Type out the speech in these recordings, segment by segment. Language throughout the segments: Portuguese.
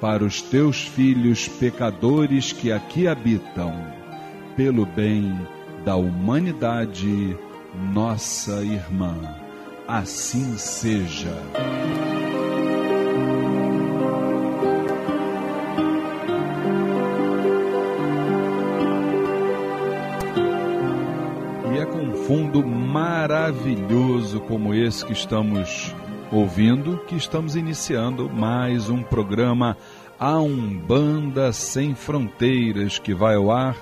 para os teus filhos pecadores que aqui habitam, pelo bem da humanidade, nossa irmã. Assim seja. E é com um fundo maravilhoso como esse que estamos ouvindo que estamos iniciando mais um programa A Umbanda Sem Fronteiras, que vai ao ar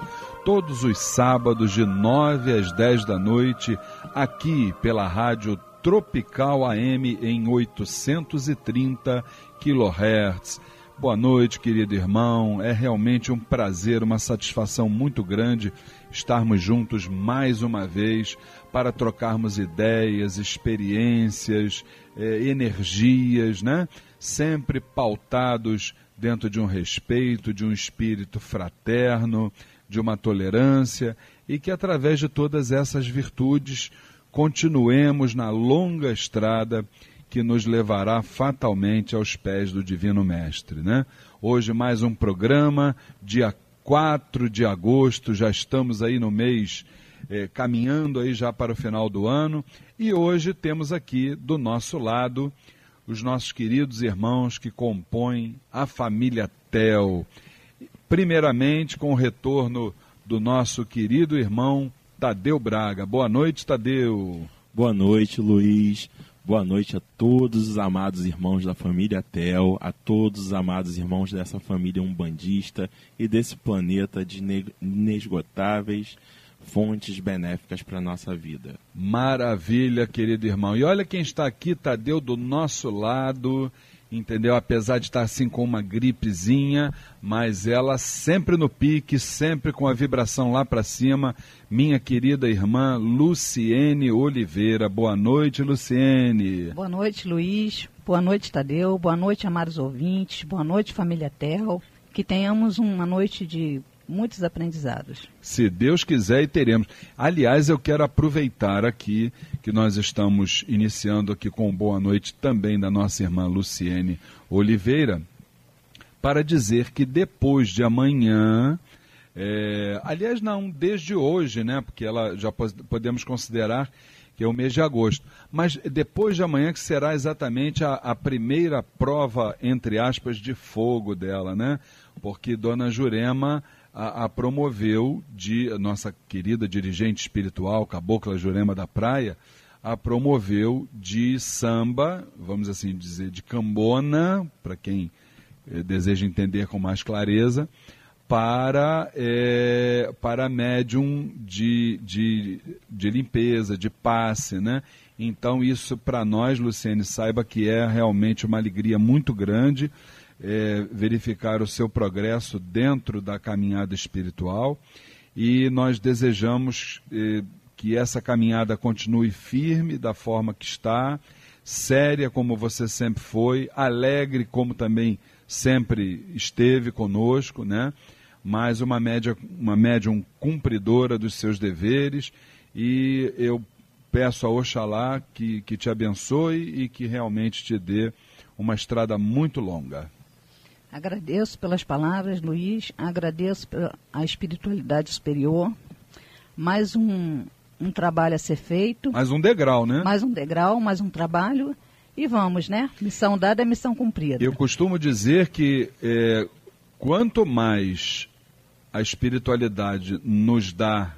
todos os sábados de 9 às 10 da noite, aqui pela Rádio Tropical AM em 830 kHz. Boa noite, querido irmão. É realmente um prazer, uma satisfação muito grande estarmos juntos mais uma vez para trocarmos ideias, experiências, eh, energias, né? Sempre pautados dentro de um respeito, de um espírito fraterno, de uma tolerância e que através de todas essas virtudes continuemos na longa estrada que nos levará fatalmente aos pés do Divino Mestre. Né? Hoje, mais um programa, dia 4 de agosto, já estamos aí no mês, eh, caminhando aí já para o final do ano, e hoje temos aqui do nosso lado os nossos queridos irmãos que compõem a família Tel. Primeiramente, com o retorno do nosso querido irmão Tadeu Braga. Boa noite, Tadeu. Boa noite, Luiz. Boa noite a todos os amados irmãos da família Tel, a todos os amados irmãos dessa família umbandista e desse planeta de inesgotáveis fontes benéficas para a nossa vida. Maravilha, querido irmão. E olha quem está aqui, Tadeu, do nosso lado entendeu? Apesar de estar assim com uma gripezinha, mas ela sempre no pique, sempre com a vibração lá para cima. Minha querida irmã Luciene Oliveira. Boa noite, Luciene. Boa noite, Luiz. Boa noite, Tadeu. Boa noite, amados ouvintes. Boa noite, família Tel. Que tenhamos uma noite de muitos aprendizados. Se Deus quiser e teremos. Aliás, eu quero aproveitar aqui que nós estamos iniciando aqui com boa noite também da nossa irmã Luciene Oliveira, para dizer que depois de amanhã, é, aliás, não, desde hoje, né? Porque ela já podemos considerar que é o mês de agosto. Mas depois de amanhã, que será exatamente a, a primeira prova, entre aspas, de fogo dela, né? Porque Dona Jurema a, a promoveu de nossa querida dirigente espiritual, Cabocla Jurema da Praia, a promoveu de samba, vamos assim dizer, de cambona, para quem eh, deseja entender com mais clareza, para, é, para médium de, de, de limpeza, de passe, né? Então isso para nós, Luciene, saiba que é realmente uma alegria muito grande é, verificar o seu progresso dentro da caminhada espiritual e nós desejamos é, que essa caminhada continue firme da forma que está, séria como você sempre foi, alegre como também sempre esteve conosco, né? Mas uma média, uma médium cumpridora dos seus deveres e eu peço a Oxalá que, que te abençoe e que realmente te dê uma estrada muito longa. Agradeço pelas palavras, Luiz, agradeço pela a espiritualidade superior. Mais um, um trabalho a ser feito. Mais um degrau, né? Mais um degrau, mais um trabalho. E vamos, né? Missão dada é missão cumprida. Eu costumo dizer que é, quanto mais a espiritualidade nos dá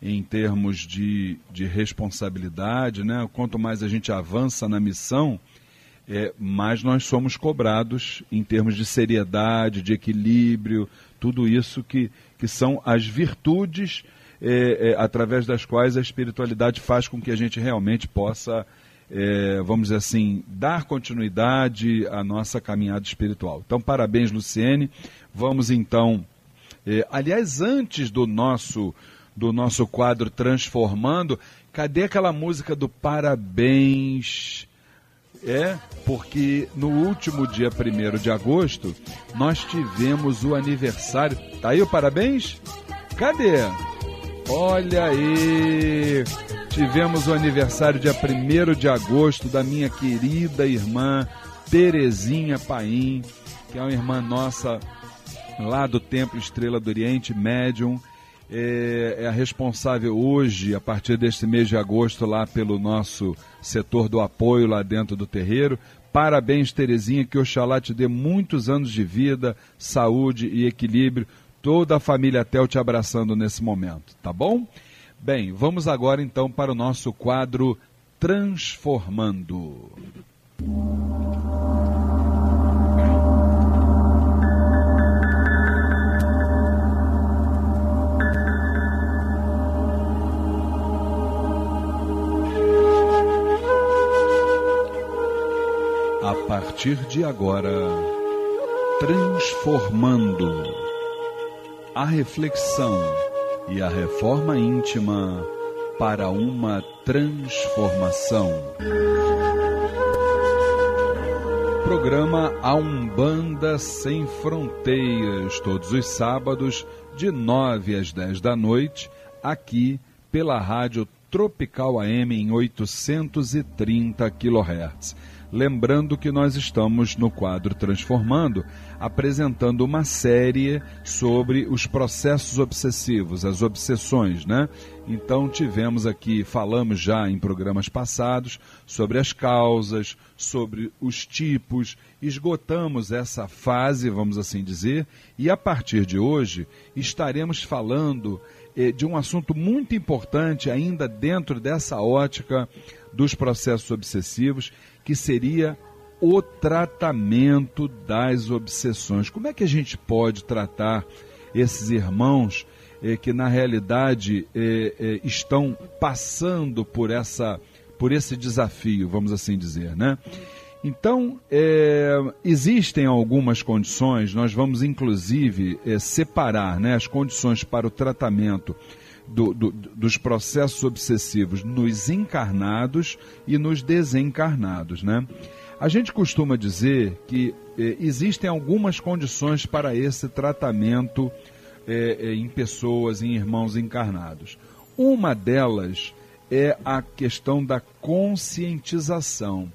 em termos de, de responsabilidade, né? quanto mais a gente avança na missão, é, mais nós somos cobrados em termos de seriedade, de equilíbrio, tudo isso que, que são as virtudes é, é, através das quais a espiritualidade faz com que a gente realmente possa, é, vamos dizer assim, dar continuidade à nossa caminhada espiritual. Então, parabéns, Luciene. Vamos então. É, aliás, antes do nosso do nosso quadro Transformando, cadê aquela música do parabéns? É, porque no último dia 1 de agosto nós tivemos o aniversário. Tá aí o parabéns? Cadê? Olha aí! Tivemos o aniversário dia 1 de agosto da minha querida irmã Terezinha Paim, que é uma irmã nossa lá do Templo Estrela do Oriente, médium é, é, a responsável hoje, a partir deste mês de agosto, lá pelo nosso setor do apoio lá dentro do terreiro. Parabéns, Terezinha, que Oxalá te dê muitos anos de vida, saúde e equilíbrio. Toda a família Tel te abraçando nesse momento, tá bom? Bem, vamos agora então para o nosso quadro Transformando. A partir de agora, transformando a reflexão e a reforma íntima para uma transformação. Programa A Umbanda Sem Fronteiras, todos os sábados, de 9 às 10 da noite, aqui pela Rádio Tropical AM em 830 kHz. Lembrando que nós estamos no quadro Transformando, apresentando uma série sobre os processos obsessivos, as obsessões, né? Então tivemos aqui, falamos já em programas passados sobre as causas, sobre os tipos, esgotamos essa fase, vamos assim dizer, e a partir de hoje estaremos falando de um assunto muito importante ainda dentro dessa ótica dos processos obsessivos, que seria o tratamento das obsessões. Como é que a gente pode tratar esses irmãos eh, que na realidade eh, eh, estão passando por essa por esse desafio, vamos assim dizer, né? Então, é, existem algumas condições, nós vamos inclusive é, separar né, as condições para o tratamento do, do, dos processos obsessivos nos encarnados e nos desencarnados. Né? A gente costuma dizer que eh, existem algumas condições para esse tratamento em pessoas, em irmãos encarnados. Uma delas é a questão da conscientização.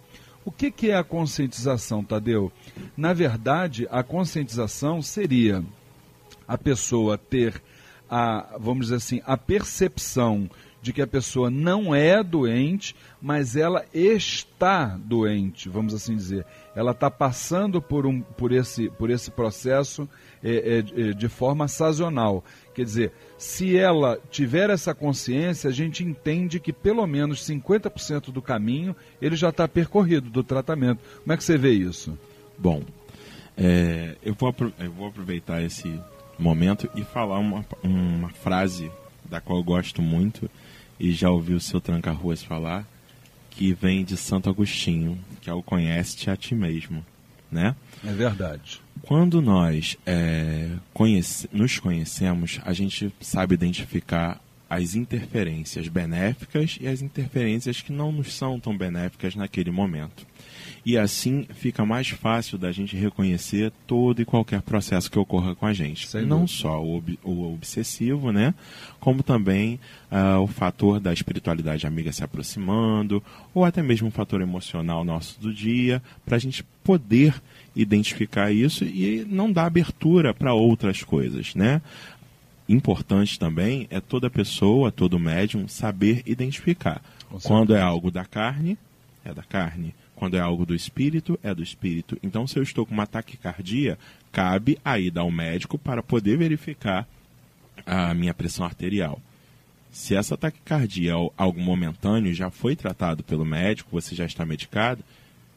O que, que é a conscientização, Tadeu? Na verdade, a conscientização seria a pessoa ter a, vamos dizer assim, a percepção de que a pessoa não é doente, mas ela está doente, vamos assim dizer. Ela está passando por, um, por, esse, por esse processo é, é, de forma sazonal. Quer dizer, se ela tiver essa consciência, a gente entende que pelo menos 50% do caminho ele já está percorrido do tratamento. Como é que você vê isso? Bom, é, eu, vou, eu vou aproveitar esse momento e falar uma, uma frase da qual eu gosto muito e já ouvi o seu Tranca-Ruas falar, que vem de Santo Agostinho, que é o conhece-te a ti mesmo, né? É verdade. Quando nós é, conhece, nos conhecemos, a gente sabe identificar as interferências benéficas e as interferências que não nos são tão benéficas naquele momento. E assim fica mais fácil da gente reconhecer todo e qualquer processo que ocorra com a gente. Sem Não dúvida. só o, ob o, obsessivo, né? Como também uh, o fator da espiritualidade amiga se aproximando, ou até mesmo um fator emocional nosso do dia, para a gente poder identificar isso e não dar abertura para outras coisas, né? Importante também é toda pessoa, todo médium saber identificar. Quando é algo da carne, é da carne quando é algo do espírito, é do espírito. Então, se eu estou com uma taquicardia, cabe a ida ao médico para poder verificar a minha pressão arterial. Se essa taquicardia é algo momentâneo, já foi tratado pelo médico, você já está medicado,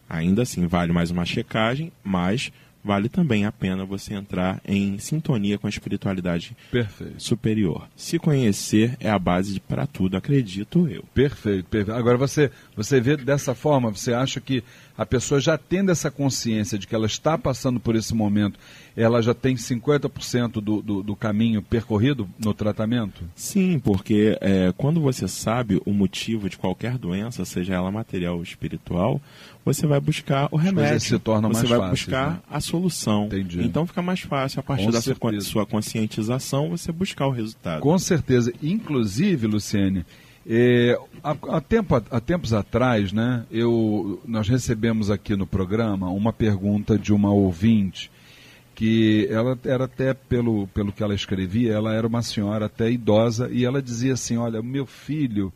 ainda assim vale mais uma checagem, mas vale também a pena você entrar em sintonia com a espiritualidade perfeito. superior. Se conhecer é a base para tudo, acredito eu. Perfeito, perfeito. Agora você, você vê dessa forma, você acha que a pessoa já tendo essa consciência de que ela está passando por esse momento, ela já tem 50% do, do, do caminho percorrido no tratamento? Sim, porque é, quando você sabe o motivo de qualquer doença, seja ela material ou espiritual, você vai buscar o remédio. Se torna você mais vai fácil, buscar né? a solução. Entendi. Então fica mais fácil, a partir Com da certeza. sua conscientização, você buscar o resultado. Com certeza. Inclusive, Luciene, é, há, há, tempo, há tempos atrás, né, eu, nós recebemos aqui no programa uma pergunta de uma ouvinte que ela era até pelo, pelo que ela escrevia, ela era uma senhora até idosa e ela dizia assim, olha, meu filho,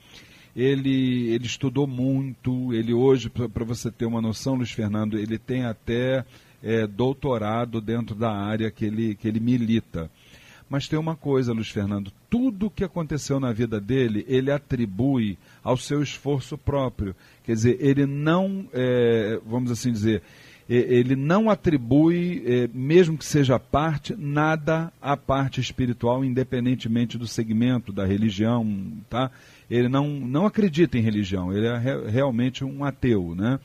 ele, ele estudou muito, ele hoje, para você ter uma noção, Luiz Fernando, ele tem até é, doutorado dentro da área que ele, que ele milita. Mas tem uma coisa, Luiz Fernando, tudo que aconteceu na vida dele, ele atribui ao seu esforço próprio. Quer dizer, ele não, é, vamos assim dizer, ele não atribui, é, mesmo que seja parte, nada à parte espiritual, independentemente do segmento, da religião, tá? Ele não, não acredita em religião, ele é re, realmente um ateu, né?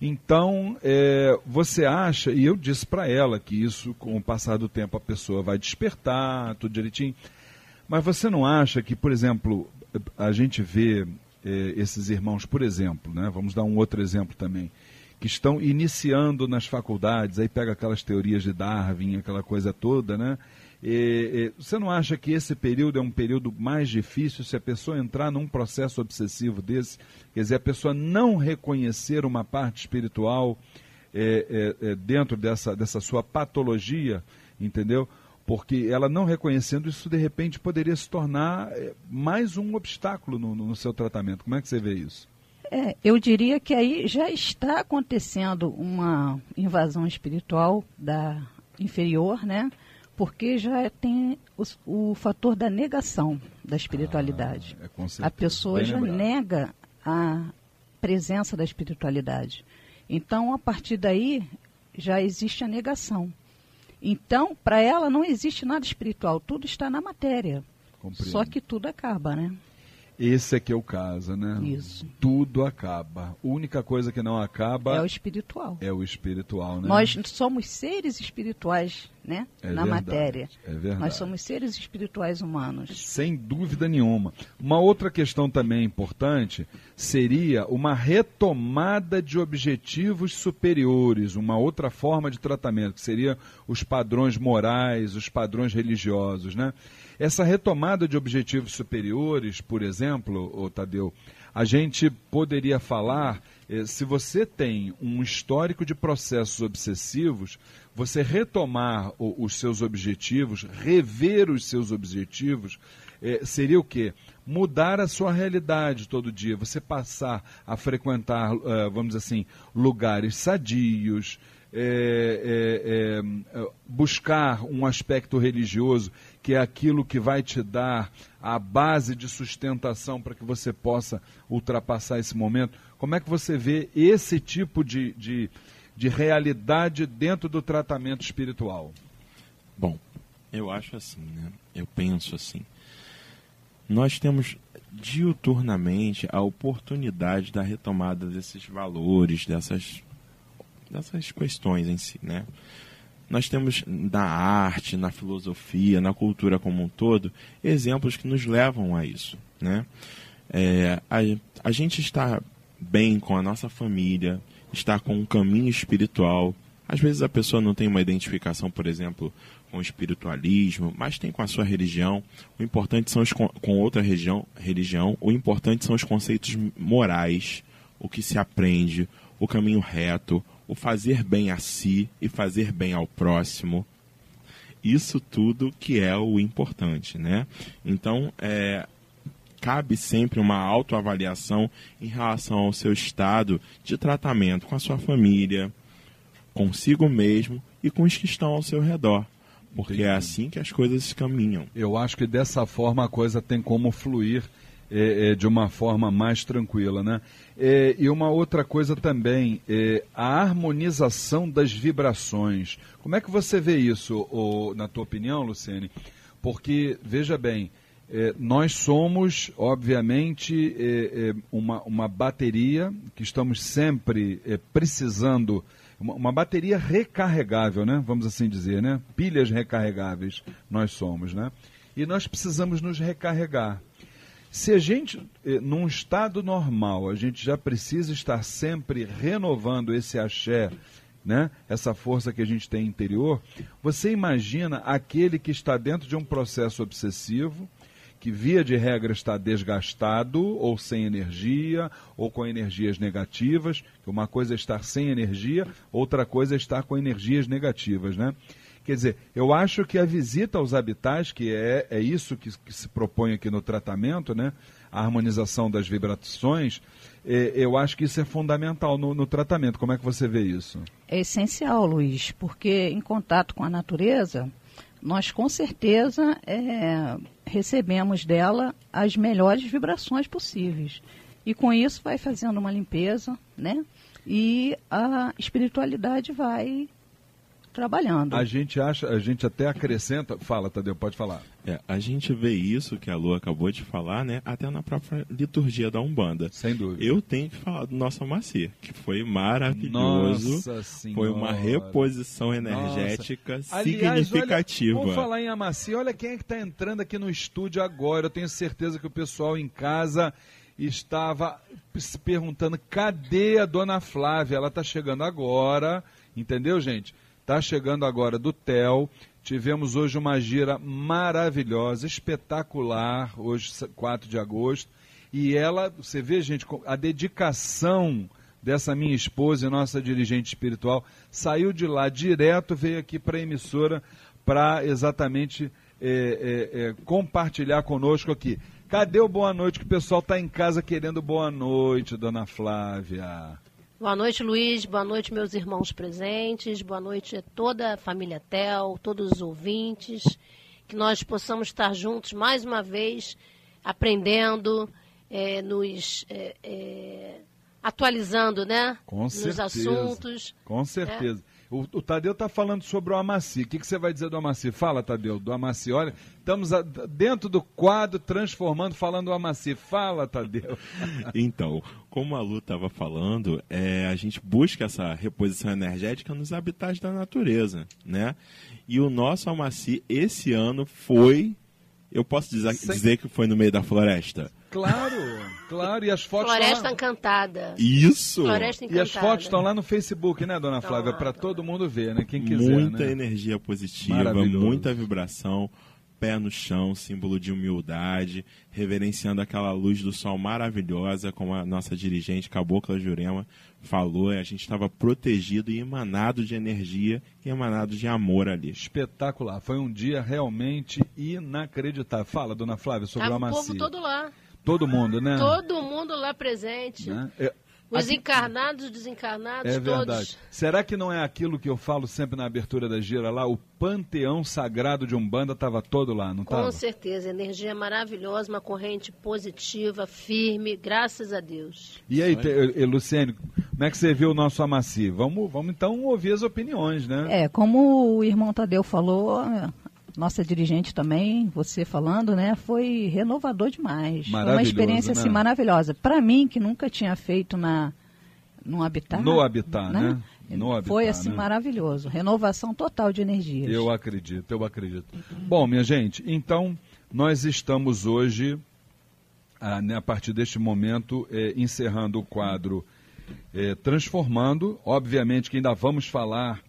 Então, é, você acha, e eu disse para ela que isso, com o passar do tempo, a pessoa vai despertar, tudo direitinho, mas você não acha que, por exemplo, a gente vê é, esses irmãos, por exemplo, né? vamos dar um outro exemplo também, que estão iniciando nas faculdades, aí pega aquelas teorias de Darwin, aquela coisa toda, né? Você não acha que esse período é um período mais difícil se a pessoa entrar num processo obsessivo desse? Quer dizer, a pessoa não reconhecer uma parte espiritual é, é, é dentro dessa, dessa sua patologia, entendeu? Porque ela não reconhecendo isso, de repente, poderia se tornar é, mais um obstáculo no, no seu tratamento. Como é que você vê isso? É, eu diria que aí já está acontecendo uma invasão espiritual da inferior, né? Porque já tem o, o fator da negação da espiritualidade. Ah, é a pessoa já nega a presença da espiritualidade. Então, a partir daí, já existe a negação. Então, para ela não existe nada espiritual, tudo está na matéria. Compreendo. Só que tudo acaba, né? Esse é que é o caso, né? Isso. Tudo acaba. A única coisa que não acaba é o espiritual. É o espiritual, né? Nós somos seres espirituais, né? É Na verdade, matéria. É verdade. Nós somos seres espirituais humanos. Sem dúvida nenhuma. Uma outra questão também importante seria uma retomada de objetivos superiores, uma outra forma de tratamento, que seria os padrões morais, os padrões religiosos, né? Essa retomada de objetivos superiores, por exemplo, ô Tadeu, a gente poderia falar, eh, se você tem um histórico de processos obsessivos, você retomar os seus objetivos, rever os seus objetivos, eh, seria o quê? Mudar a sua realidade todo dia, você passar a frequentar, uh, vamos dizer assim, lugares sadios, buscar um aspecto religioso, que é aquilo que vai te dar a base de sustentação para que você possa ultrapassar esse momento. Como é que você vê esse tipo de, de, de realidade dentro do tratamento espiritual? Bom, eu acho assim, né? Eu penso assim. Nós temos diuturnamente a oportunidade da retomada desses valores, dessas dessas questões em si, né? Nós temos na arte, na filosofia, na cultura como um todo, exemplos que nos levam a isso, né? É, a, a gente está bem com a nossa família, está com um caminho espiritual. Às vezes a pessoa não tem uma identificação, por exemplo, com o espiritualismo, mas tem com a sua religião. O importante são os com outra religião, religião. O importante são os conceitos morais, o que se aprende, o caminho reto, o fazer bem a si e fazer bem ao próximo. Isso tudo que é o importante, né? Então, é, cabe sempre uma autoavaliação em relação ao seu estado de tratamento com a sua família, consigo mesmo e com os que estão ao seu redor. Porque Entendi. é assim que as coisas caminham. Eu acho que dessa forma a coisa tem como fluir é, é, de uma forma mais tranquila, né? É, e uma outra coisa também, é, a harmonização das vibrações. Como é que você vê isso, ou, na tua opinião, Luciene? Porque, veja bem, é, nós somos, obviamente, é, uma, uma bateria que estamos sempre precisando, uma, bateria recarregável, né? Vamos assim dizer, né? Pilhas recarregáveis nós somos, né? E nós precisamos nos recarregar. Se a gente, eh, num estado normal, a gente já precisa estar sempre renovando esse axé, né? essa força que a gente tem interior, você imagina aquele que está dentro de um processo obsessivo, que via de regra está desgastado, ou sem energia, ou com energias negativas, que uma coisa é estar sem energia, outra coisa é estar com energias negativas, né? Quer dizer, eu acho que a visita aos habitats, que é, é isso que, que se propõe aqui no tratamento, né? a harmonização das vibrações, é, eu acho que isso é fundamental no, no, tratamento. Como é que você vê isso? É essencial, Luiz, porque em contato com a natureza, nós com certeza é, recebemos dela as melhores vibrações possíveis. E com isso vai fazendo uma limpeza, né? E a espiritualidade vai trabalhando. A gente acha, a gente até acrescenta. Fala, Tadeu, pode falar. É, a gente vê isso que a Lu acabou de falar, né? Até na própria liturgia da Umbanda. Sem dúvida. Eu tenho que falar do nosso Amacir, que foi maravilhoso. Nossa senhora. Foi uma reposição energética Nossa. significativa. Aliás, olha, vamos falar em Amacir. Olha quem é que está entrando aqui no estúdio agora. Eu tenho certeza que o pessoal em casa estava se perguntando cadê a dona Flávia? Ela está chegando agora, entendeu, gente? Está chegando agora do TEL. Tivemos hoje uma gira maravilhosa, espetacular, hoje 4 de agosto. E ela, você vê, gente, a dedicação dessa minha esposa e nossa dirigente espiritual, saiu de lá direto, veio aqui para a emissora para exatamente é, é, é, compartilhar conosco aqui. Cadê o boa noite que o pessoal está em casa querendo boa noite, dona Flávia? Boa noite, Luiz. Boa noite, meus irmãos presentes. Boa noite a toda a família Tel, todos os ouvintes. Que nós possamos estar juntos mais uma vez, aprendendo, é, nos é, é, atualizando, né? Com nos certeza. assuntos. Com certeza. O, o Tadeu está falando sobre o Amaci. O que, que você vai dizer do Amaci? Fala, Tadeu, do Amaci. Olha, estamos a, dentro do quadro transformando, falando do Amaci. Fala, Tadeu. Então, como a Lu estava falando, é, a gente busca essa reposição energética nos habitats da natureza, né? E o nosso Amaci esse ano foi, eu posso dizer, dizer que foi no meio da floresta. Claro, claro. E as fotos Floresta estão lá. Encantada. Isso! Floresta E Encantada. as fotos estão lá no Facebook, né, dona Flávia? lá, Para todo mundo ver, né? Quem quiser, muita né? energia positiva, muita vibração, pé no chão, símbolo de humildade, reverenciando aquela luz do sol maravilhosa, como a nossa dirigente Cabocla Jurema falou, a gente estava protegido e emanado de energia e emanado de amor ali. Espetacular. Foi um dia realmente inacreditável. Fala, dona Flávia, sobre Tava o o Amaci. povo todo lá. Todo mundo, né? Todo mundo lá presente. Né? É, Os aqui- encarnados, os desencarnados, É todos. verdade. Será que não é aquilo que eu falo sempre na abertura da gira lá? O panteão sagrado de Umbanda estava todo lá, não Com estava? certeza, energia maravilhosa, uma corrente positiva, firme, graças a Deus. E aí, te, e, e, Luciene, como é que você viu o nosso Amaci? Vamos, vamos então ouvir as opiniões, né? É, como o irmão Tadeu falou, nossa dirigente também, você falando, né, foi renovador demais. Foi uma experiência né? assim maravilhosa. Para mim, que nunca tinha feito na no habitat, No Habitat, né? No Habitat, foi assim né? maravilhoso. Renovação total de energias. Eu acredito, eu acredito. Bom, minha gente, então nós estamos hoje, ah, né, a partir deste momento, eh, encerrando o quadro eh, Transformando. Obviamente que ainda vamos falar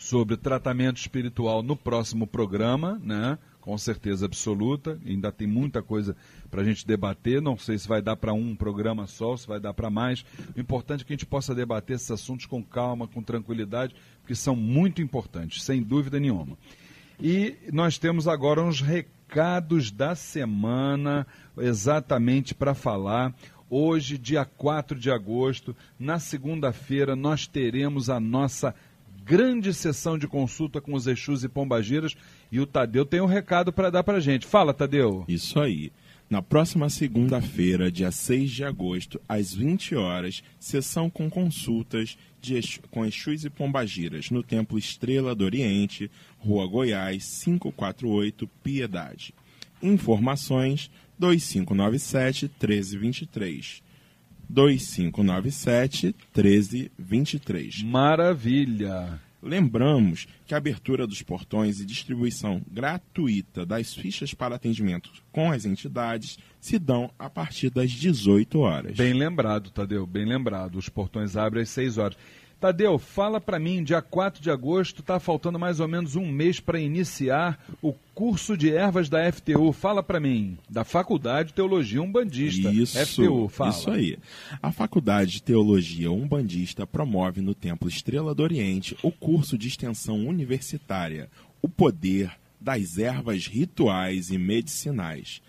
sobre tratamento espiritual no próximo programa, né? Com certeza absoluta. Ainda tem muita coisa para a gente debater. Não sei se vai dar para um programa só, se vai dar para mais. O importante é que a gente possa debater esses assuntos com calma, com tranquilidade, porque são muito importantes, sem dúvida nenhuma. E nós temos agora uns recados da semana, exatamente para falar. Hoje, dia 4 de agosto, na segunda-feira, nós teremos a nossa grande sessão de consulta com os Exus e Pombagiras. E o Tadeu tem um recado para dar para gente. Fala, Tadeu. Isso aí. Na próxima segunda-feira, dia 6 de agosto, às 20 horas, sessão com consultas de com Exus e Pombagiras, no Templo Estrela do Oriente, Rua Goiás, 548, Piedade. Informações 2597 1323. 2597 1323. Maravilha. Lembramos que a abertura dos portões e distribuição gratuita das fichas para atendimento com as entidades se dão a partir das 18 horas. Bem lembrado, Tadeu, bem lembrado. Os portões abrem às 6 horas. Tadeu, fala para mim, dia 4 de agosto, está faltando mais ou menos um mês para iniciar o curso de ervas da FTU. Fala para mim, da Faculdade de Teologia Umbandista. Isso, FTU, fala. isso aí. A Faculdade de Teologia Umbandista promove no Templo Estrela do Oriente o curso de extensão universitária O Poder das Ervas Rituais e Medicinais.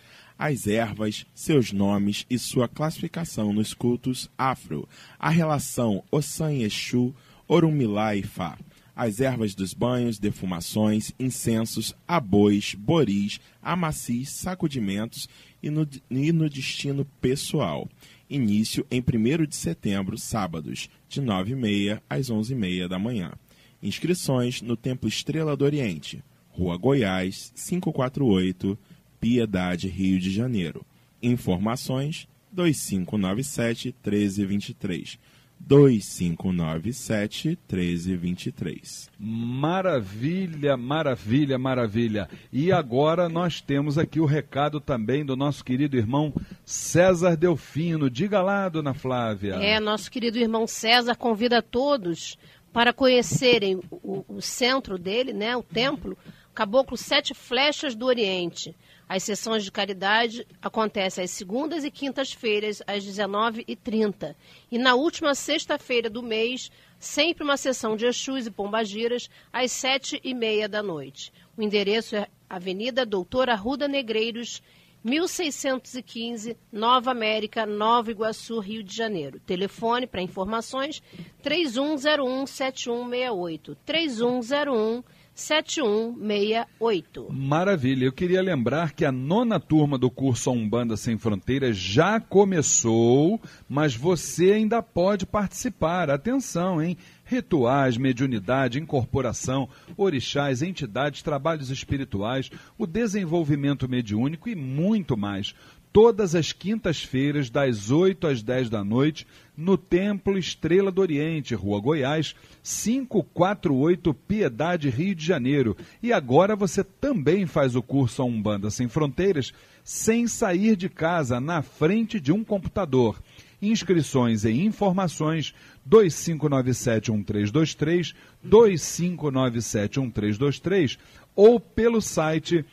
As ervas, seus nomes e sua classificação nos cultos afro, a relação Ossan Exu, Orumilá e Fá, as ervas dos banhos, defumações, incensos, abois, boris, amacis, sacudimentos e no, e no destino pessoal. Início em 1 de setembro, sábados, de 9h30 às 11h30 da manhã. Inscrições no Templo Estrela do Oriente, Rua Goiás, 548, Piedade, Rio de Janeiro. Informações 2597 1323. 2597 1323. Maravilha, maravilha, maravilha. E agora nós temos aqui o recado também do nosso querido irmão César Delfino. Diga lá, dona Flávia. É, nosso querido irmão César convida todos para conhecerem o, o centro dele, né, o templo, Caboclo Sete Flechas do Oriente. As sessões de caridade acontecem às segundas e quintas-feiras, às 19h30. E na última sexta-feira do mês, sempre uma sessão de Exus e Pombagiras, às sete e meia da noite. O endereço é Avenida Doutora Arruda Negreiros, 1615, Nova América, Nova Iguaçu, Rio de Janeiro. Telefone para informações 3101 7168. 3101 7168. Maravilha. Eu queria lembrar que a nona turma do curso Umbanda Sem Fronteiras já começou, mas você ainda pode participar. Atenção, hein? rituais, mediunidade, incorporação, orixás, entidades, trabalhos espirituais, o desenvolvimento mediúnico e muito mais. Todas as quintas-feiras, das 8 às 10 da noite, no Templo Estrela do Oriente, Rua Goiás, 548 Piedade, Rio de Janeiro. E agora você também faz o curso a Umbanda Sem Fronteiras sem sair de casa, na frente de um computador. Inscrições e informações 2597-1323, 2597-1323 ou pelo site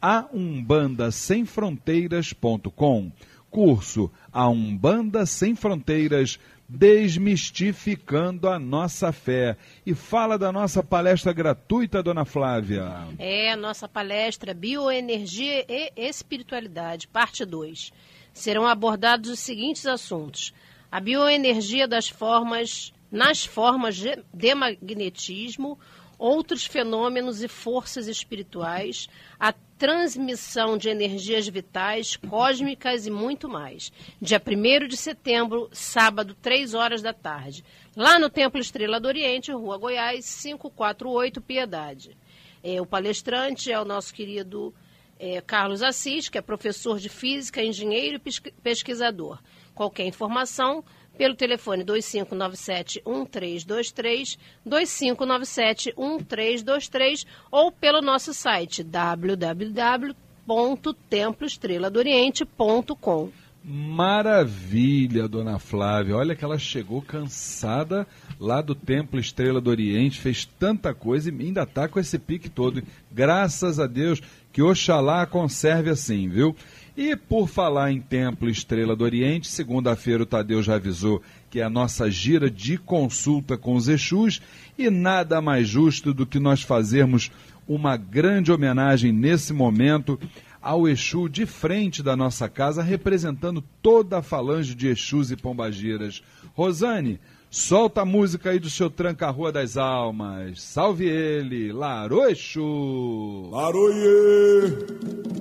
www.aumbandasemfronteiras.com. Curso A Umbanda Sem Fronteiras, desmistificando a nossa fé. E fala da nossa palestra gratuita, dona Flávia. É, a nossa palestra Bioenergia e Espiritualidade, parte 2 serão abordados os seguintes assuntos: a bioenergia das formas, nas formas de magnetismo, outros fenômenos e forças espirituais, a transmissão de energias vitais, cósmicas e muito mais. Dia 1 de setembro, sábado, 3 horas da tarde. Lá no Templo Estrela do Oriente, Rua Goiás, 548, Piedade. É, o palestrante é o nosso querido é, Carlos Assis, que é professor de física, engenheiro e pesquisador. Qualquer informação pelo telefone 2597-1323, 2597-1323 ou pelo nosso site www.temploestreladooriente.com. Maravilha, dona Flávia. Olha que ela chegou cansada lá do Templo Estrela do Oriente, fez tanta coisa e ainda está com esse pique todo. Graças a Deus que Oxalá conserve assim, viu? E por falar em Templo Estrela do Oriente, segunda-feira o Tadeu já avisou que é a nossa gira de consulta com os Exus e nada mais justo do que nós fazermos uma grande homenagem nesse momento ao Exu de frente da nossa casa, representando toda a falange de Exus e Pombagiras. Rosane, solta a música aí do seu Tranca-Rua das Almas. Salve ele, Laro Exu! Laroie!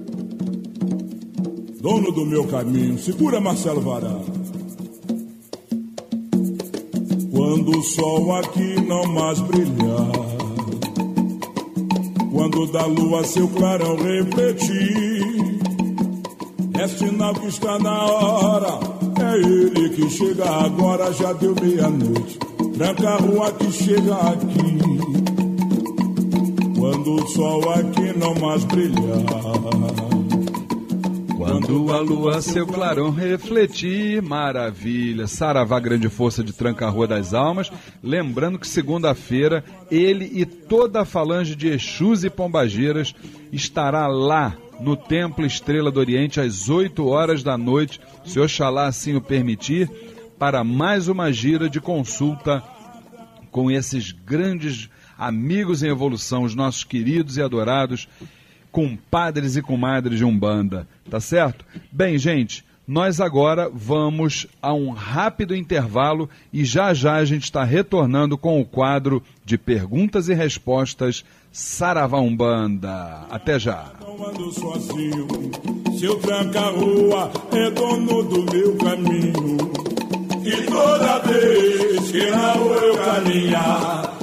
Dono do meu caminho, segura Marcelo Vará. Quando o sol aqui não mais brilhar, quando da lua seu clarão refletir, é sinal que está na hora, é ele que chega agora, já deu meia-noite, tranca rua que chega aqui. Quando o sol aqui não mais brilhar. Quando a lua seu clarão refletir, maravilha. Saravá Grande Força de Tranca-Rua das Almas. Lembrando que segunda-feira ele e toda a falange de Exus e Pombageiras estará lá no Templo Estrela do Oriente às 8 horas da noite, se Oxalá assim o permitir, para mais uma gira de consulta com esses grandes amigos em evolução, os nossos queridos e adorados compadres e comadres de Umbanda, tá certo? Bem, gente, nós agora vamos a um rápido intervalo e já já a gente está retornando com o quadro de perguntas e respostas Saravá Umbanda. Até já. Não tranca-rua é dono do meu caminho. E toda vez que na rua eu caminhar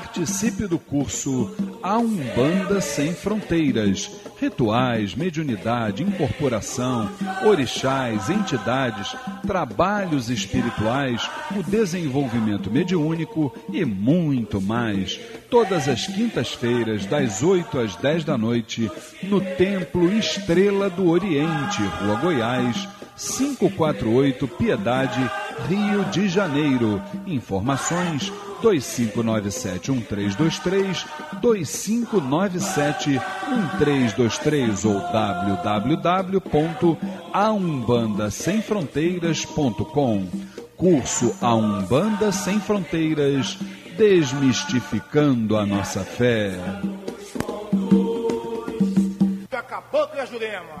Participe do curso A Umbanda Sem Fronteiras. Rituais, mediunidade, incorporação, orixás, entidades, trabalhos espirituais, o desenvolvimento mediúnico e muito mais todas as quintas-feiras, das 8 às 10 da noite, no Templo Estrela do Oriente, Rua Goiás, 548 Piedade, Rio de Janeiro. Informações 2597-1323, 2597-1323 ou www.aumbandasemfronteiras.com. Curso A Umbanda Sem Fronteiras, desmistificando a nossa fé. Acabou com a Jurema.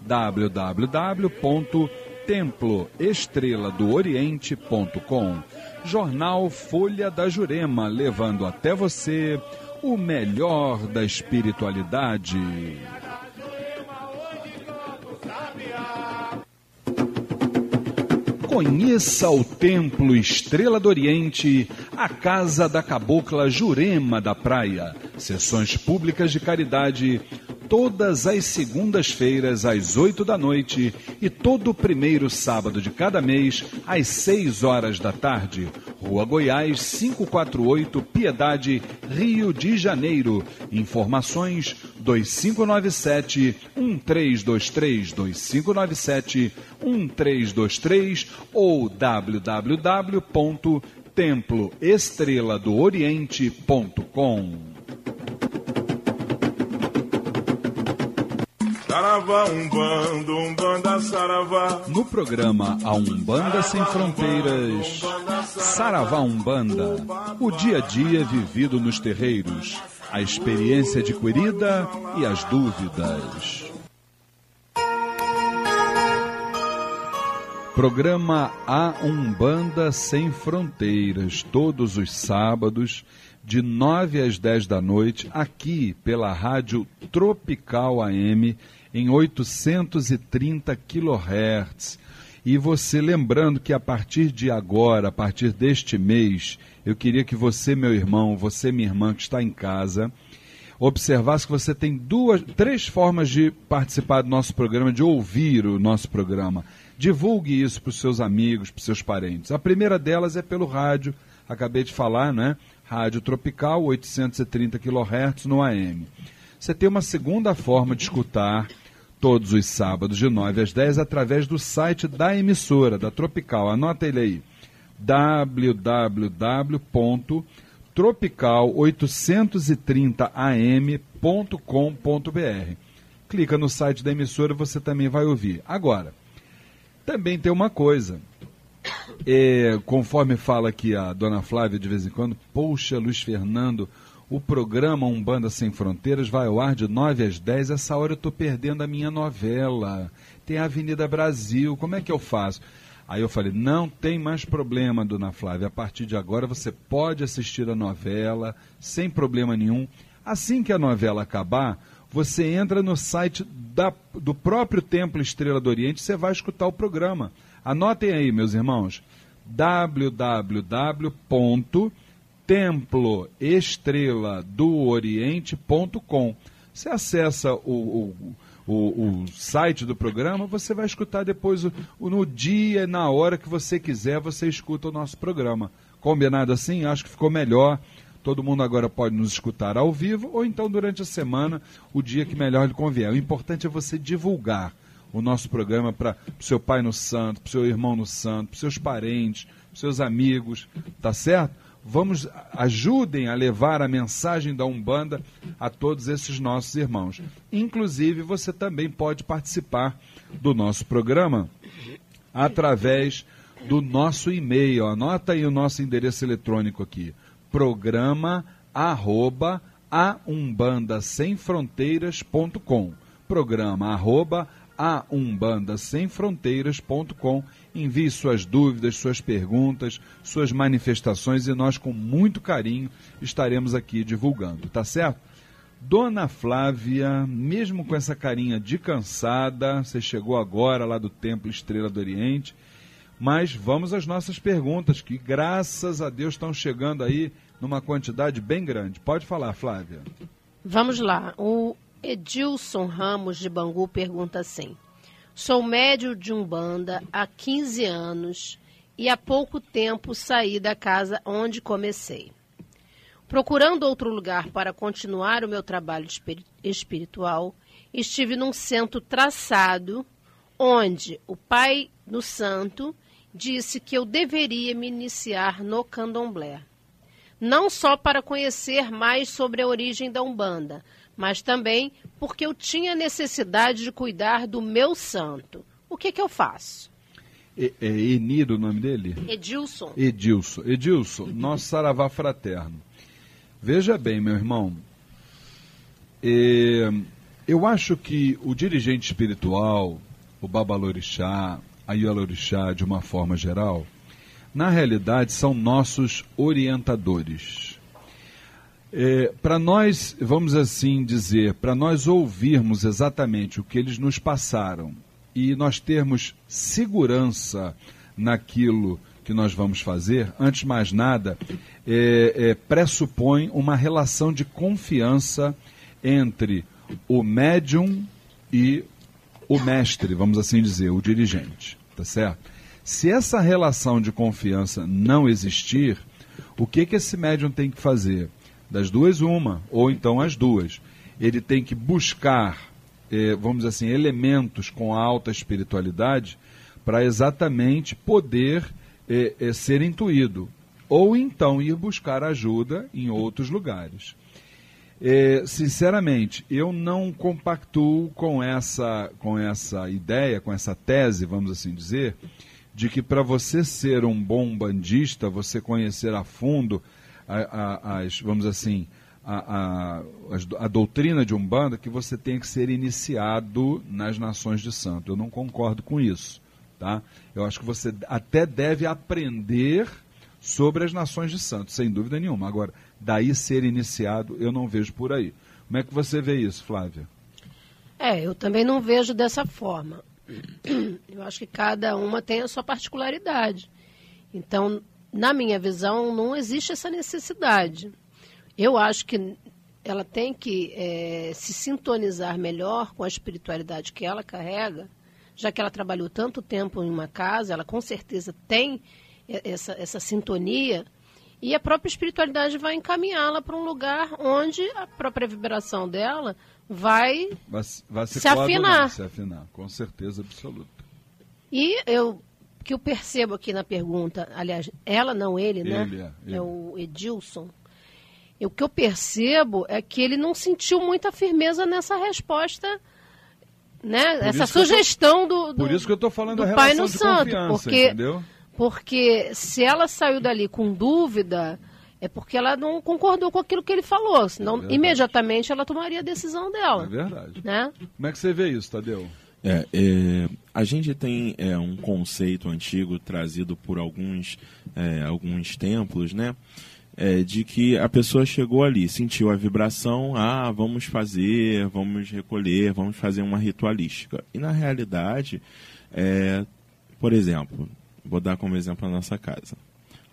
www.temploestreladooriente.com. Jornal Folha da Jurema, levando até você o melhor da espiritualidade. Conheça o Templo Estrela do Oriente, a Casa da Cabocla Jurema da Praia. Sessões públicas de caridade todas as segundas-feiras às 8 da noite e todo primeiro sábado de cada mês às 6 horas da tarde. Rua Goiás, 548, Piedade, Rio de Janeiro. Informações 2597 1323 2597 1323 ou www.temploestreladooriente.com. Saravá, Umbanda, Umbanda, Saravá. No programa A Umbanda Sem Fronteiras, Saravá Umbanda, o dia a dia vivido nos terreiros, a experiência adquirida e as dúvidas. Programa A Umbanda Sem Fronteiras, todos os sábados, de 9 às 10 da noite, aqui pela Rádio Tropical AM em 830 kHz. E você lembrando que a partir de agora, a partir deste mês, eu queria que você, meu irmão, você, minha irmã que está em casa, observasse que você tem duas, três formas de participar do nosso programa, de ouvir o nosso programa. Divulgue isso para os seus amigos, para os seus parentes. A primeira delas é pelo rádio, acabei de falar, né? Rádio Tropical, 830 kHz no AM. Você tem uma segunda forma de escutar todos os sábados de 9 às 10 através do site da emissora, da Tropical. Anota ele aí. www.tropical830am.com.br. Clica no site da emissora, você também vai ouvir. Agora, também tem uma coisa. É, conforme fala aqui a dona Flávia de vez em quando, poxa, Luiz Fernando, o programa Umbanda Sem Fronteiras vai ao ar de 9 às 10. Essa hora eu estou perdendo a minha novela. Tem a Avenida Brasil. Como é que eu faço? Aí eu falei: não tem mais problema, dona Flávia. A partir de agora você pode assistir a novela sem problema nenhum. Assim que a novela acabar, você entra no site da, do próprio Templo Estrela do Oriente, você vai escutar o programa. Anotem aí, meus irmãos, www temploestreladooriente.com. Você acessa o, o, o, o, site do programa, você vai escutar depois o, no dia, na hora que você quiser, você escuta o nosso programa. Combinado assim? Acho que ficou melhor. Todo mundo agora pode nos escutar ao vivo ou então durante a semana, o dia que melhor lhe convier. O importante é você divulgar o nosso programa para o seu pai no santo, para o seu irmão no santo, para seus parentes, para seus amigos, tá certo? Vamos ajudem a levar a mensagem da Umbanda a todos esses nossos irmãos. Inclusive, você também pode participar do nosso programa através do nosso e-mail. Anota aí o nosso endereço eletrônico aqui. Programa arroba aumbandasemfronteiras.com Programa arroba a. Envie suas dúvidas, suas perguntas, suas manifestações e nós, com muito carinho, estaremos aqui divulgando, tá certo? Dona Flávia, mesmo com essa carinha de cansada, você chegou agora lá do Templo Estrela do Oriente, mas vamos às nossas perguntas, que graças a Deus estão chegando aí numa quantidade bem grande. Pode falar, Flávia. Vamos lá. O Edilson Ramos de Bangu pergunta assim: Sou médio de Umbanda há 15 anos e há pouco tempo saí da casa onde comecei. Procurando outro lugar para continuar o meu trabalho espiritual, estive num centro traçado onde o pai do santo disse que eu deveria me iniciar no candomblé. Não só para conhecer mais sobre a origem da Umbanda, mas também porque eu tinha necessidade de cuidar do meu santo. O que, que eu faço? É, é Eniro o nome dele? Edilson. Edilson. Edilson, nosso saravá fraterno. Veja bem, meu irmão, é, eu acho que o dirigente espiritual, o Babalorixá, a Ialorixá, de uma forma geral, na realidade são nossos orientadores. É, para nós, vamos assim dizer, para nós ouvirmos exatamente o que eles nos passaram e nós termos segurança naquilo que nós vamos fazer, antes de mais nada, é, é, pressupõe uma relação de confiança entre o médium e o mestre, vamos assim dizer, o dirigente, tá certo? Se essa relação de confiança não existir, o que que esse médium tem que fazer? Das duas, uma, ou então as duas. Ele tem que buscar, eh, vamos dizer assim, elementos com alta espiritualidade para exatamente poder eh, eh, ser intuído. Ou então ir buscar ajuda em outros lugares. É, sinceramente, eu não compactuo com essa, com essa ideia, com essa tese, vamos assim dizer, de que para você ser um bom bandista, você conhecer a fundo a, a, as, vamos assim, a, a, a, doutrina de Umbanda que você tem que ser iniciado nas nações de santo. Eu não concordo com isso. Tá? Eu acho que você até deve aprender sobre as nações de santo, sem dúvida nenhuma. Agora, daí ser iniciado, eu não vejo por aí. Como é que você vê isso, Flávia? É, eu também não vejo dessa forma. Eu acho que cada uma tem a sua particularidade. Então, na minha visão, não existe essa necessidade. Eu acho que ela tem que é, se sintonizar melhor com a espiritualidade que ela carrega, já que ela trabalhou tanto tempo em uma casa, ela com certeza tem essa, essa sintonia, e a própria espiritualidade vai encaminhá-la para um lugar onde a própria vibração dela vai, vai, vai se, se afinar. Se afinar, com certeza absoluta. E eu que eu percebo aqui na pergunta, aliás, ela não ele, né? Ele é, ele. é o Edilson. E o que eu percebo é que ele não sentiu muita firmeza nessa resposta, né? Por Essa sugestão tô, do, do, Por isso que eu estou falando do Pai no Santo, porque entendeu? porque se ela saiu dali com dúvida, é porque ela não concordou com aquilo que ele falou, senão é imediatamente ela tomaria a decisão dela. É verdade. Né? Como é que você vê isso, Tadeu? É, é, a gente tem é, um conceito antigo trazido por alguns, é, alguns templos, né? É, de que a pessoa chegou ali, sentiu a vibração, ah, vamos fazer, vamos recolher, vamos fazer uma ritualística. E na realidade, é, por exemplo, vou dar como exemplo a nossa casa.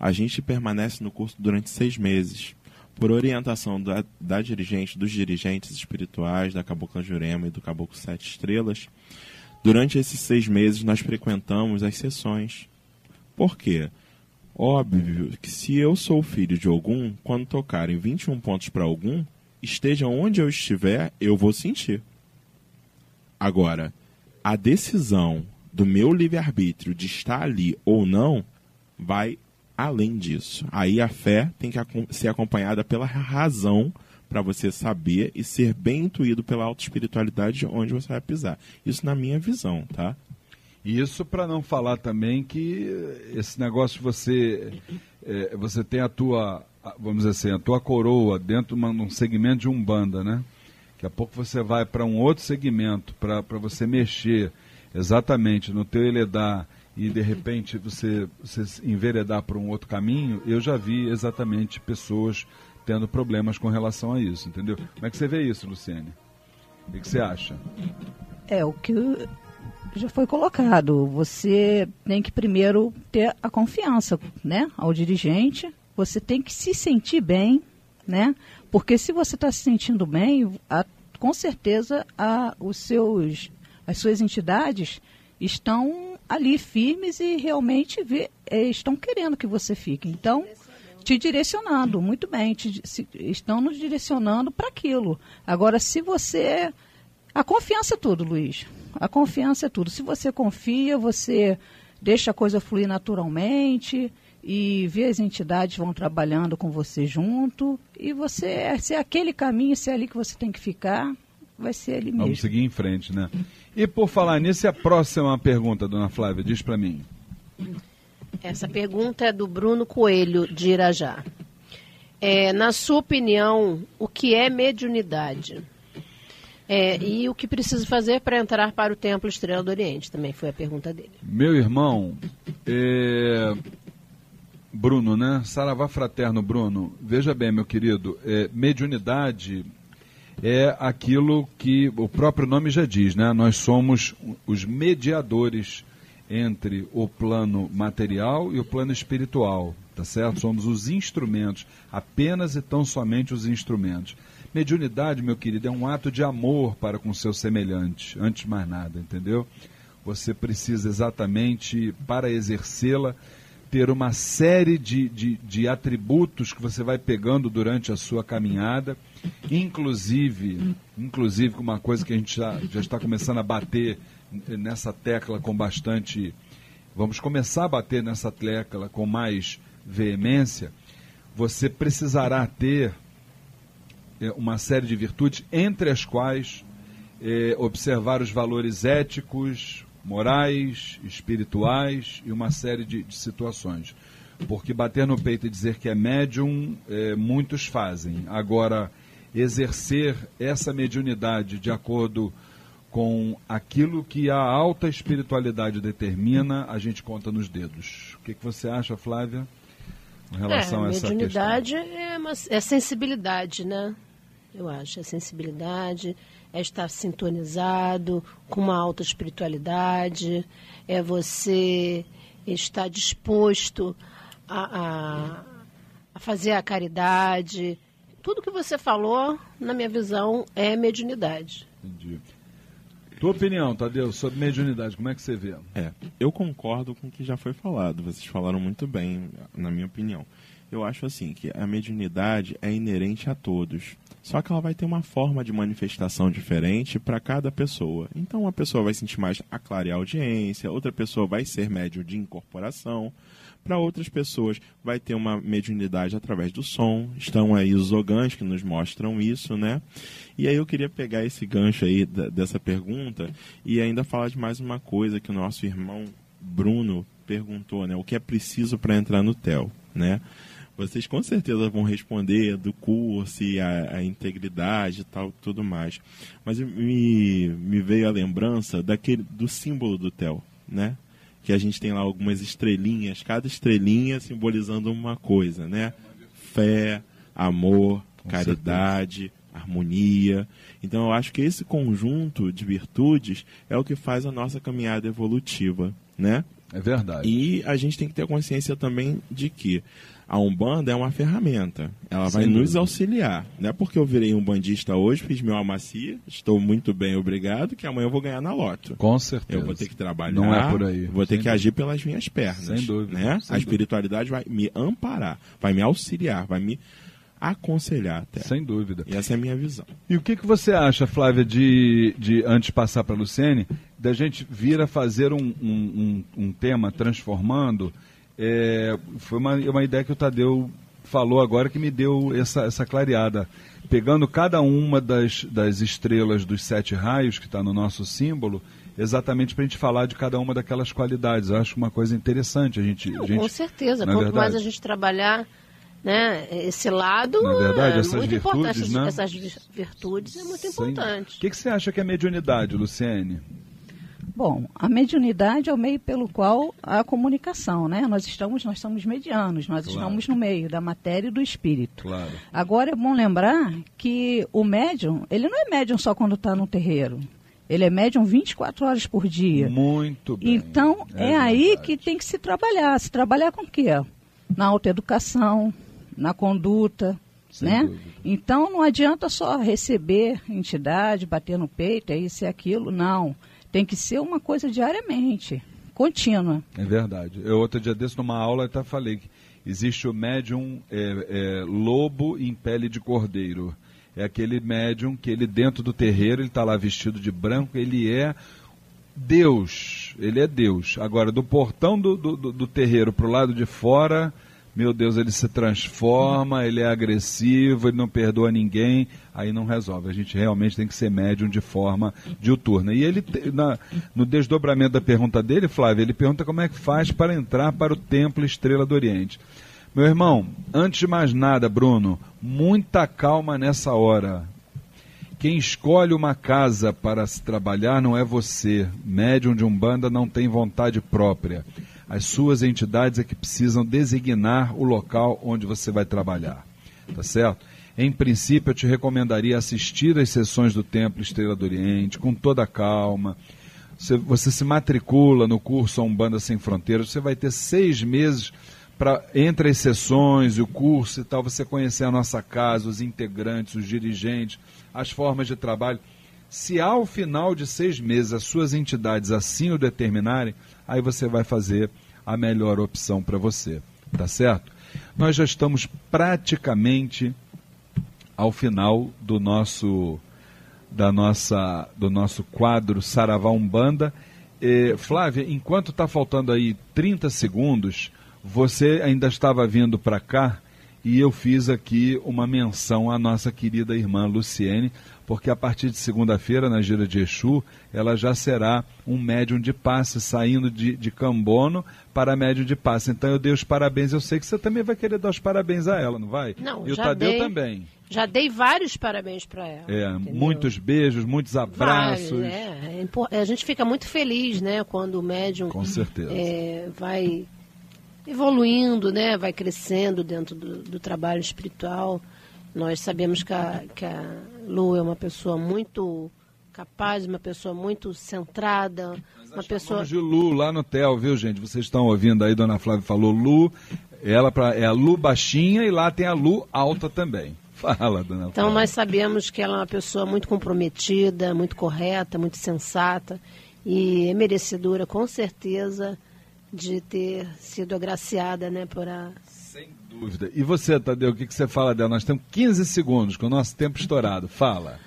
A gente permanece no curso durante seis meses por orientação da, da dirigente, dos dirigentes espirituais, da Cabocla Jurema e do Caboclo Sete Estrelas, durante esses seis meses nós frequentamos as sessões. Por quê? Óbvio que se eu sou filho de algum, quando tocarem 21 pontos para algum, esteja onde eu estiver, eu vou sentir. Agora, a decisão do meu livre-arbítrio de estar ali ou não vai além disso. Aí a fé tem que ser acompanhada pela razão para você saber e ser bem intuído pela autoespiritualidade onde você vai pisar. Isso na minha visão, tá? Isso para não falar também que esse negócio você é, você tem a tua, vamos dizer assim, a tua coroa dentro de um segmento de umbanda, né? Daqui a pouco você vai para um outro segmento, para você mexer exatamente no teu Eledar e de repente você, você enveredar para um outro caminho, eu já vi exatamente pessoas tendo problemas com relação a isso, entendeu? Como é que você vê isso, Luciene? O que, que você acha? É, o que já foi colocado. Você tem que primeiro ter a confiança, né, ao dirigente. Você tem que se sentir bem, né? Porque se você está se sentindo bem, a, com certeza a, os seus, as suas entidades estão ali firmes e realmente vê, é, estão querendo que você fique. Então, te direcionando, muito bem, te, se, estão nos direcionando para aquilo. Agora, se você. A confiança é tudo, Luiz. A confiança é tudo. Se você confia, você deixa a coisa fluir naturalmente e vê as entidades vão trabalhando com você junto e você se é aquele caminho, se é ali que você tem que ficar, vai ser ali mesmo. Vamos seguir em frente, né? E por falar nisso, a próxima pergunta, dona Flávia, diz para mim. Essa pergunta é do Bruno Coelho, de Irajá. É, na sua opinião, o que é mediunidade? É, e o que precisa fazer para entrar para o Templo Estrela do Oriente? Também foi a pergunta dele. Meu irmão, é... Bruno, né? Saravá fraterno, Bruno. Veja bem, meu querido, é, mediunidade é aquilo que o próprio nome já diz, né? Nós somos os mediadores entre o plano material e o plano espiritual, tá certo? Somos os instrumentos, apenas e tão somente os instrumentos. Mediunidade, meu querido, é um ato de amor para com seu semelhante, antes de mais nada, entendeu? Você precisa exatamente, para exercê-la, ter uma série de, de, de, atributos que você vai pegando durante a sua caminhada, inclusive, inclusive uma coisa que a gente já, já está começando a bater nessa tecla com bastante. Vamos começar a bater nessa tecla com mais veemência. Você precisará ter é, uma série de virtudes, entre as quais é, observar os valores éticos, morais, espirituais e uma série de, de situações. Porque bater no peito e dizer que é médium, é, muitos fazem. Agora, exercer essa mediunidade de acordo com aquilo que a alta espiritualidade determina, a gente conta nos dedos. O que, que você acha, Flávia, em relação é, a essa mediunidade questão? Mediunidade é, uma, é sensibilidade, né? Eu acho, é sensibilidade, é estar sintonizado com uma alta espiritualidade, é você estar disposto a, a, a fazer a caridade. Tudo que você falou, na minha visão, é mediunidade. Entendi. Tua opinião, Tadeu, sobre mediunidade, como é que você vê? É, eu concordo com o que já foi falado. Vocês falaram muito bem, na minha opinião. Eu acho assim que a mediunidade é inerente a todos. Só que ela vai ter uma forma de manifestação diferente para cada pessoa. Então, uma pessoa vai sentir mais a clarear a audiência, outra pessoa vai ser médio de incorporação. Para outras pessoas, vai ter uma mediunidade através do som. Estão aí os ogãs que nos mostram isso, né? E aí eu queria pegar esse gancho aí dessa pergunta e ainda falar de mais uma coisa que o nosso irmão Bruno perguntou, né? O que é preciso para entrar no TEL, né? Vocês com certeza vão responder do curso e a, a integridade e tal, tudo mais. Mas me, me veio a lembrança daquele do símbolo do TEL, né? Que a gente tem lá algumas estrelinhas, cada estrelinha simbolizando uma coisa, né? Fé, amor, com caridade, certeza. harmonia. Então eu acho que esse conjunto de virtudes é o que faz a nossa caminhada evolutiva, né? É verdade. E a gente tem que ter consciência também de que a Umbanda é uma ferramenta. Ela vai nos auxiliar. Não é porque eu virei um bandista hoje, fiz meu amacia, estou muito bem, obrigado, que amanhã eu vou ganhar na loto. Com certeza. Eu vou ter que trabalhar. Não é por aí. Vou ter Sem que dúvida. agir pelas minhas pernas. Sem dúvida. Né? Sem a espiritualidade dúvida. vai me amparar, vai me auxiliar, vai me aconselhar até. Sem dúvida. E essa é a minha visão. E o que, que você acha, Flávia, de, de antes de passar para a Luciene, da gente vir a fazer um, um, um, um tema transformando é, foi uma, uma ideia que o Tadeu falou agora que me deu essa, essa clareada. Pegando cada uma das, das estrelas dos sete raios que está no nosso símbolo, exatamente para a gente falar de cada uma daquelas qualidades. Eu acho uma coisa interessante a gente. Não, a gente com certeza. É Quanto mais a gente trabalhar né? Esse lado Na verdade, é essas muito virtudes, importante. Essas, né? essas vir- virtudes é muito Sem- importante. O que, que você acha que é mediunidade, Luciene? Bom, a mediunidade é o meio pelo qual a comunicação, né? Nós estamos, nós somos medianos, nós Claro. estamos no meio da matéria e do espírito. Claro. Agora é bom lembrar que o médium, ele não é médium só quando está no terreiro. Ele é médium 24 horas por dia. Muito bem. Então, é, aí verdade. que tem que se trabalhar. Se trabalhar com o quê? Na autoeducação, na conduta, Sem né? dúvida. Então, não adianta só receber entidade, bater no peito, é isso e aquilo. Não. Tem que ser uma coisa diariamente, contínua. É verdade. Eu outro dia desse, numa aula, até falei que existe o médium é, é, lobo em pele de cordeiro. É aquele médium que ele dentro do terreiro, ele está lá vestido de branco, ele é Deus. Ele é Deus. Agora, do portão do, do, do- do terreiro para o lado de fora, meu Deus, ele se transforma, ele é agressivo, ele não perdoa ninguém, aí não resolve. A gente realmente tem que ser médium de forma diuturna. E ele, na- no desdobramento da pergunta dele, Flávio, ele pergunta como é que faz para entrar para o Templo Estrela do Oriente. Meu irmão, antes de mais nada, Bruno, muita calma nessa hora. Quem escolhe uma casa para se trabalhar não é você. Médium de Umbanda não tem vontade própria. As suas entidades é que precisam designar o local onde você vai trabalhar. Tá certo? Em princípio, eu te recomendaria assistir às sessões do Templo Estrela do Oriente com toda a calma. Você, você se matricula no curso Umbanda Sem Fronteiras, você vai ter seis meses para entre as sessões o curso e tal, você conhecer a nossa casa, os integrantes, os dirigentes, as formas de trabalho. Se ao final de seis meses as suas entidades assim o determinarem, aí você vai fazer a melhor opção para você, tá certo? Nós já estamos praticamente ao final do nosso da nossa do nosso quadro Saravá Umbanda. Flávia, enquanto está faltando aí 30 segundos, você ainda estava vindo para cá e eu fiz aqui uma menção à nossa querida irmã Luciene, porque a partir de segunda-feira, na gira de Exu, ela já será um médium de passe, saindo de, de Cambono para médium de passe. Então eu dei os parabéns, eu sei que você também vai querer dar os parabéns a ela, não vai? Não, e o Tadeu dei. também. Já dei vários parabéns para ela. É, entendeu? muitos beijos, muitos abraços. Vários, é. É A gente fica muito feliz, né, quando o médium Com certeza. é, vai evoluindo, né, vai crescendo dentro do, do trabalho espiritual. Nós sabemos que a, que a Lu é uma pessoa muito capaz, uma pessoa muito centrada, uma pessoa Chamamos de Lu lá no TEL, viu, gente? Vocês estão ouvindo aí, Dona Flávia falou Lu. Ela pra, é a Lu baixinha e lá tem a Lu alta também. Fala, Dona Então Flávia. nós sabemos que ela é uma pessoa muito comprometida, muito correta, muito sensata e é merecedora com certeza de ter sido agraciada, né, por a Sem dúvida. E você, Tadeu, o que, que você fala dela? Nós temos 15 segundos com o nosso tempo estourado. Fala.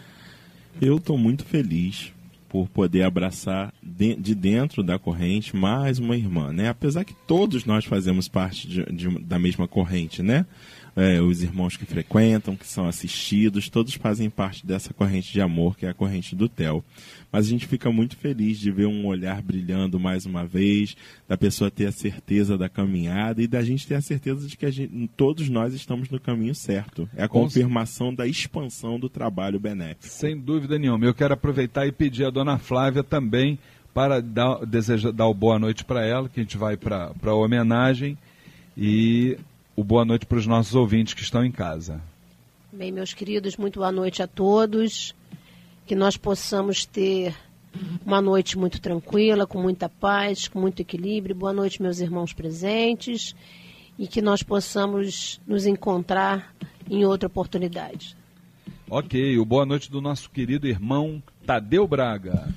Eu estou muito feliz por poder abraçar de, de dentro da corrente mais uma irmã, né? Apesar que todos nós fazemos parte de, de- da mesma corrente, né? É, os irmãos que frequentam, que são assistidos, todos fazem parte dessa corrente de amor, que é a corrente do TEL. Mas a gente fica muito feliz de ver um olhar brilhando mais uma vez, da pessoa ter a certeza da caminhada e da gente ter a certeza de que a gente- todos nós estamos no caminho certo. É a confirmação da expansão do trabalho benéfico. Sem dúvida nenhuma. Eu quero aproveitar e pedir a Dona Flávia também para dar, desejar, dar o boa noite para ela, que a gente vai para a homenagem, e o boa noite para os nossos ouvintes que estão em casa. Bem, meus queridos, muito boa noite a todos. Que nós possamos ter uma noite muito tranquila, com muita paz, com muito equilíbrio. Boa noite, meus irmãos presentes. E que nós possamos nos encontrar em outra oportunidade. Ok, o boa noite do nosso querido irmão Tadeu Braga.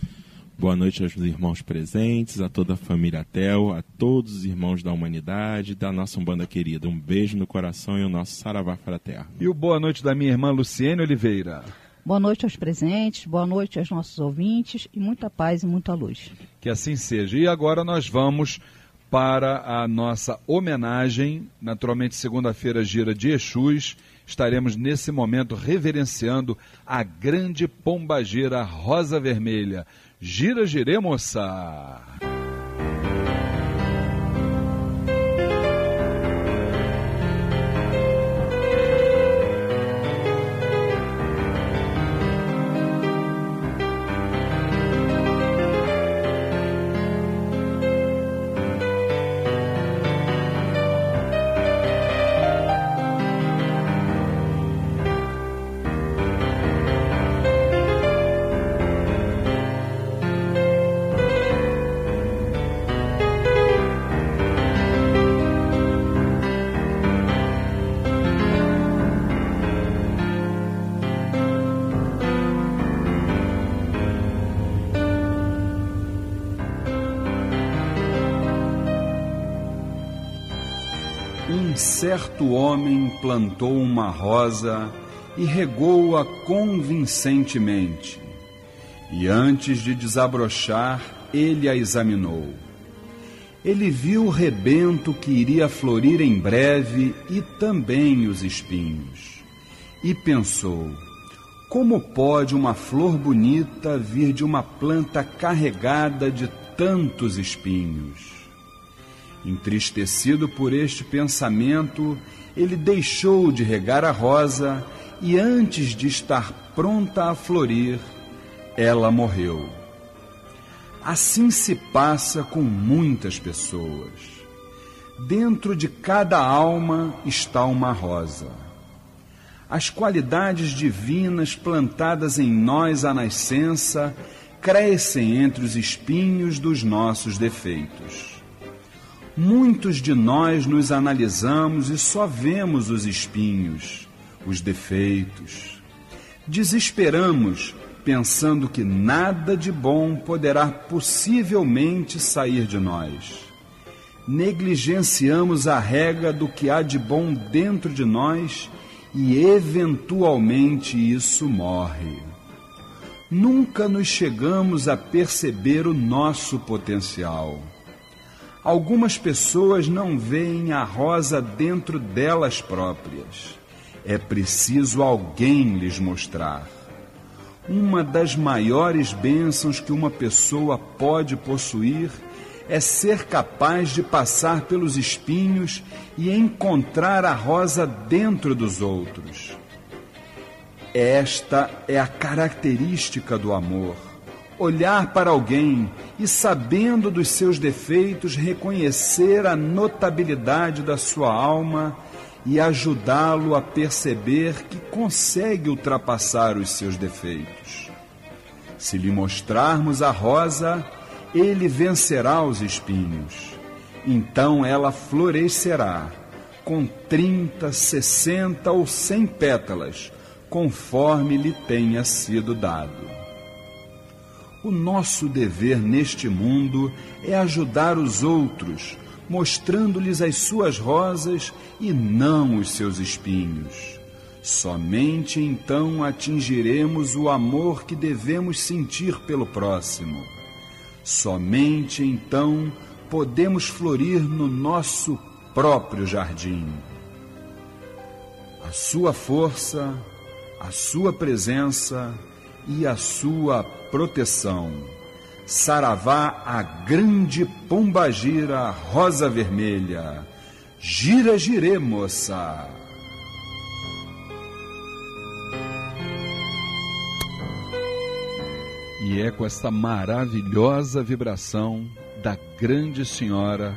Boa noite aos irmãos presentes, a toda a família Tel, a todos os irmãos da humanidade, da nossa Umbanda querida. Um beijo no coração e o nosso Saravá fraterno. E o boa noite da minha irmã Luciene Oliveira. Boa noite aos presentes, boa noite aos nossos ouvintes e muita paz e muita luz. Que assim seja. E agora nós vamos para a nossa homenagem. Naturalmente, segunda-feira, gira de Exus. Estaremos nesse momento reverenciando a grande pombagira rosa vermelha. Gira, girê, moça! Certo homem plantou uma rosa e regou-a convincentemente. E antes de desabrochar, ele a examinou. Ele viu o rebento que iria florir em breve e também os espinhos. E pensou: como pode uma flor bonita vir de uma planta carregada de tantos espinhos? Entristecido por este pensamento, ele deixou de regar a rosa e, antes de estar pronta a florir, ela morreu. Assim se passa com muitas pessoas. Dentro de cada alma está uma rosa as qualidades divinas plantadas em nós à nascença crescem entre os espinhos dos nossos defeitos. Muitos de nós nos analisamos e só vemos os espinhos, os defeitos. Desesperamos, pensando que nada de bom poderá possivelmente sair de nós. Negligenciamos a regra do que há de bom dentro de nós e eventualmente isso morre. Nunca nos chegamos a perceber o nosso potencial. Algumas pessoas não veem a rosa dentro delas próprias. É preciso alguém lhes mostrar. Uma das maiores bênçãos que uma pessoa pode possuir é ser capaz de passar pelos espinhos e encontrar a rosa dentro dos outros. Esta é a característica do amor. Olhar para alguém e, sabendo dos seus defeitos, reconhecer a notabilidade da sua alma e ajudá-lo a perceber que consegue ultrapassar os seus defeitos. Se lhe mostrarmos a rosa, ele vencerá os espinhos. Então ela florescerá com trinta, sessenta ou cem pétalas, conforme lhe tenha sido dado. O nosso dever neste mundo é ajudar os outros, mostrando-lhes as suas rosas e não os seus espinhos. Somente então atingiremos o amor que devemos sentir pelo próximo. Somente então podemos florir no nosso próprio jardim. A sua força, a sua presença e a sua proteção. Saravá a grande pombagira rosa vermelha. Gira, gire, moça. E é com esta maravilhosa vibração da Grande Senhora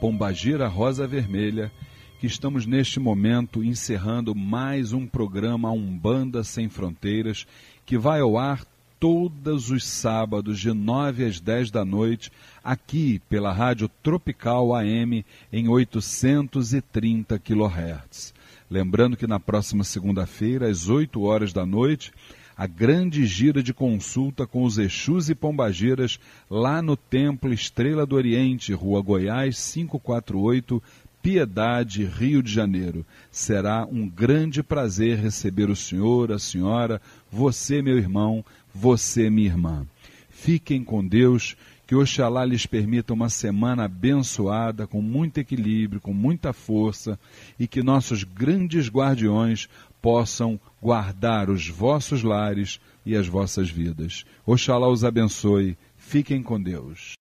Pombagira Rosa Vermelha que estamos neste momento encerrando mais um programa Umbanda Sem Fronteiras que vai ao ar todos os sábados de 9 às 10 da noite aqui pela Rádio Tropical AM em 830 kHz. Lembrando que na próxima segunda-feira, às 8 horas da noite, a grande gira de consulta com os Exus e Pombagiras lá no Templo Estrela do Oriente, Rua Goiás 548, Piedade, Rio de Janeiro. Será um grande prazer receber o senhor, a senhora, você, meu irmão, você, minha irmã. Fiquem com Deus, que Oxalá lhes permita uma semana abençoada, com muito equilíbrio, com muita força, e que nossos grandes guardiões possam guardar os vossos lares e as vossas vidas. Oxalá os abençoe. Fiquem com Deus.